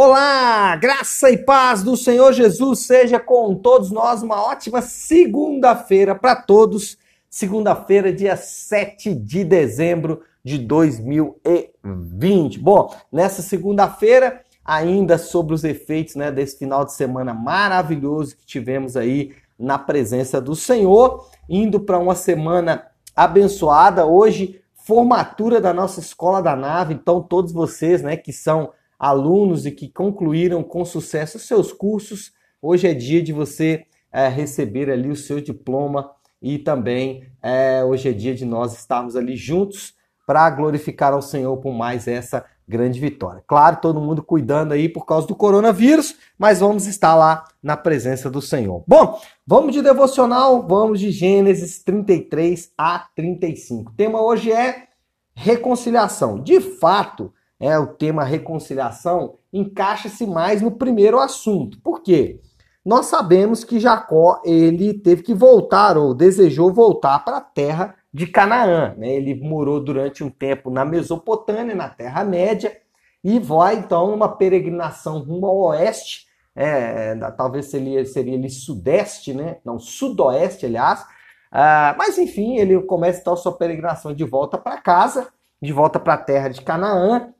Olá, graça e paz do Senhor Jesus seja com todos nós. Uma ótima segunda-feira para todos. Segunda-feira, dia 7 de dezembro de 2020. Bom, nessa segunda-feira, ainda sobre os efeitos né, desse final de semana maravilhoso que tivemos aí na presença do Senhor, indo para uma semana abençoada. Hoje, formatura da nossa escola da nave. Então, todos vocês né, que são alunos e que concluíram com sucesso seus cursos, hoje é dia de você é, receber ali o seu diploma e também é, hoje é dia de nós estarmos ali juntos para glorificar ao Senhor por mais essa grande vitória. Claro, todo mundo cuidando aí por causa do coronavírus, mas vamos estar lá na presença do Senhor. Bom, vamos de devocional, vamos de Gênesis 33 a 35. O tema hoje é reconciliação. De fato, é o tema reconciliação encaixa-se mais no primeiro assunto. Por quê? Nós sabemos que Jacó ele teve que voltar ou desejou voltar para a terra de Canaã. Né? Ele morou durante um tempo na Mesopotâmia, na Terra Média, e vai então numa peregrinação rumo ao oeste, é, talvez seria, seria ali sudeste, né? não, sudoeste, aliás. Ah, mas enfim, ele começa então sua peregrinação de volta para casa, de volta para a terra de Canaã,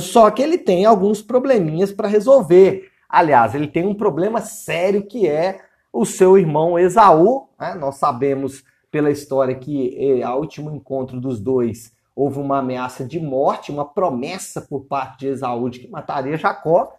só que ele tem alguns probleminhas para resolver. Aliás, ele tem um problema sério que é o seu irmão Esaú. Né? Nós sabemos pela história que eh, ao último encontro dos dois houve uma ameaça de morte, uma promessa por parte de Esaú de que mataria Jacó.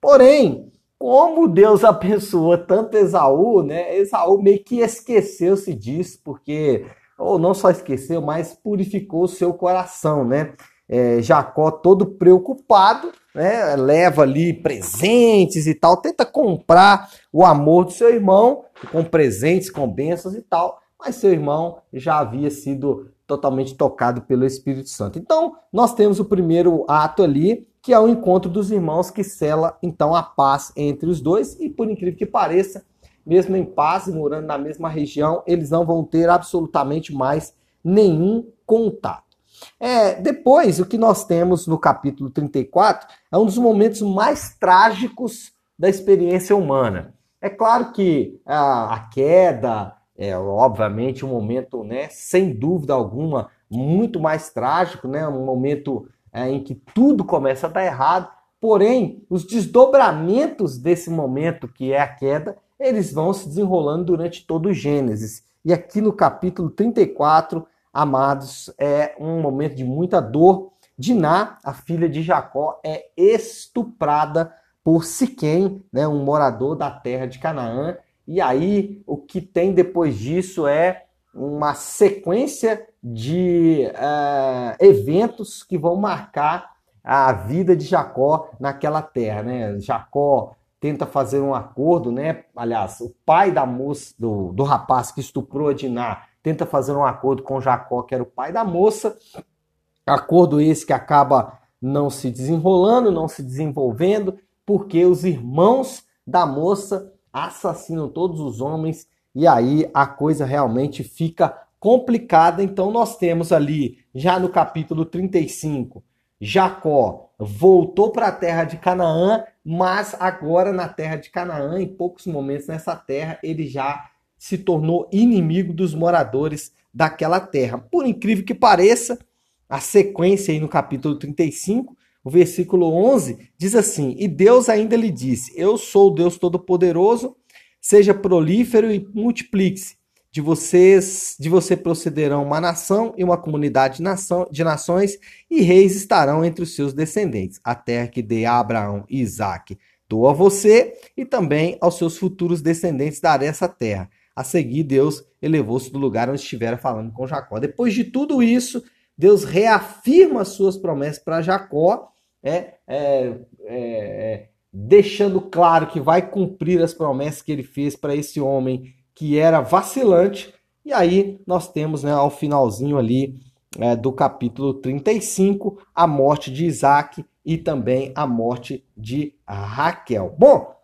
Porém, como Deus abençoou tanto Esaú, né? Esaú meio que esqueceu-se disso, porque, ou não só esqueceu, mas purificou o seu coração, né? É, Jacó todo preocupado, né, leva ali presentes e tal, tenta comprar o amor do seu irmão com presentes, com bênçãos e tal, mas seu irmão já havia sido totalmente tocado pelo Espírito Santo. Então, nós temos o primeiro ato ali, que é o encontro dos irmãos que sela então a paz entre os dois e por incrível que pareça, mesmo em paz morando na mesma região, eles não vão ter absolutamente mais nenhum contato. É, depois, o que nós temos no capítulo 34 é um dos momentos mais trágicos da experiência humana. É claro que a, a queda é, obviamente, um momento, né, sem dúvida alguma, muito mais trágico, né, um momento é, em que tudo começa a dar errado. Porém, os desdobramentos desse momento, que é a queda, eles vão se desenrolando durante todo o Gênesis. E aqui no capítulo 34, amados, é um momento de muita dor. Diná, a filha de Jacó, é estuprada por Siquém, né, um morador da terra de Canaã. E aí, o que tem depois disso é uma sequência de uh, eventos que vão marcar a vida de Jacó naquela terra. Né? Jacó tenta fazer um acordo, né? Aliás, o pai da moça, do, do rapaz que estuprou a Diná, tenta fazer um acordo com Jacó, que era o pai da moça. Acordo esse que acaba não se desenrolando, não se desenvolvendo, porque os irmãos da moça assassinam todos os homens e aí a coisa realmente fica complicada. Então nós temos ali, já no capítulo 35, Jacó voltou para a terra de Canaã, mas agora na terra de Canaã, em poucos momentos nessa terra, ele já se tornou inimigo dos moradores daquela terra. Por incrível que pareça, a sequência aí no capítulo 35, o versículo 11 diz assim: E Deus ainda lhe disse: Eu sou o Deus Todo-Poderoso, seja prolífero e multiplique-se. De vocês, de você procederão uma nação e uma comunidade de, nação, de nações, e reis estarão entre os seus descendentes. A terra que dei a Abraão e Isaque dou a você, e também aos seus futuros descendentes darei essa terra a seguir, Deus elevou-se do lugar onde estivera falando com Jacó. Depois de tudo isso, Deus reafirma as suas promessas para Jacó, é, é, é, deixando claro que vai cumprir as promessas que ele fez para esse homem que era vacilante. E aí nós temos né, ao finalzinho ali é, do capítulo 35 a morte de Isaac e também a morte de Raquel. Bom,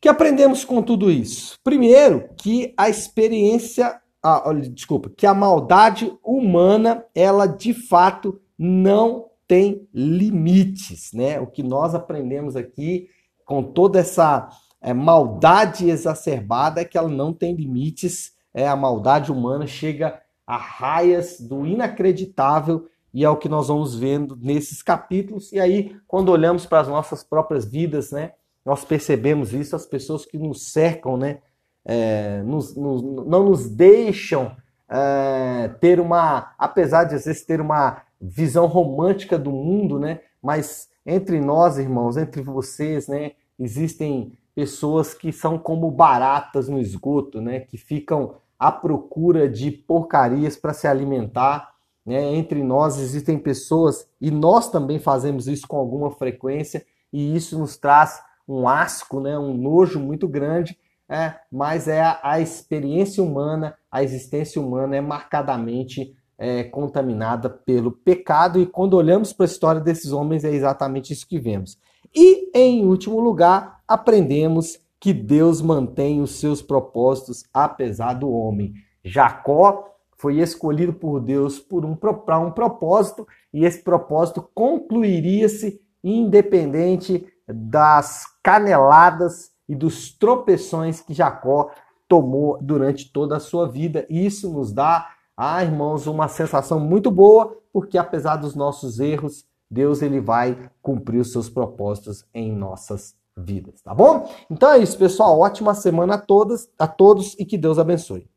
que aprendemos com tudo isso? Primeiro, que a experiência, ah, desculpa, que a maldade humana, ela de fato não tem limites, né? O que nós aprendemos aqui com toda essa é, maldade exacerbada é que ela não tem limites. É, a maldade humana chega a raias do inacreditável e é o que nós vamos vendo nesses capítulos. E aí, quando olhamos para as nossas próprias vidas, né, nós percebemos isso, as pessoas que nos cercam, né, é, nos, nos, não nos deixam é, ter uma, apesar de às vezes ter uma visão romântica do mundo, né, mas entre nós, irmãos, entre vocês, né, existem pessoas que são como baratas no esgoto, né, que ficam à procura de porcarias para se alimentar né? Entre nós existem pessoas, e nós também fazemos isso com alguma frequência, e isso nos traz um asco, né? um nojo muito grande, é, mas é a, a experiência humana, a existência humana é marcadamente é, contaminada pelo pecado, e quando olhamos para a história desses homens, é exatamente isso que vemos. E, em último lugar, aprendemos que Deus mantém os seus propósitos apesar do homem. Jacó foi escolhido por Deus por um, para um propósito e esse propósito concluiria-se independente das caneladas e dos tropeções que Jacó tomou durante toda a sua vida. Isso nos dá, ah, irmãos, uma sensação muito boa, porque apesar dos nossos erros, Deus ele vai cumprir os seus propósitos em nossas vidas, tá bom? Então é isso, pessoal. Ótima semana a todas, a todos e que Deus abençoe.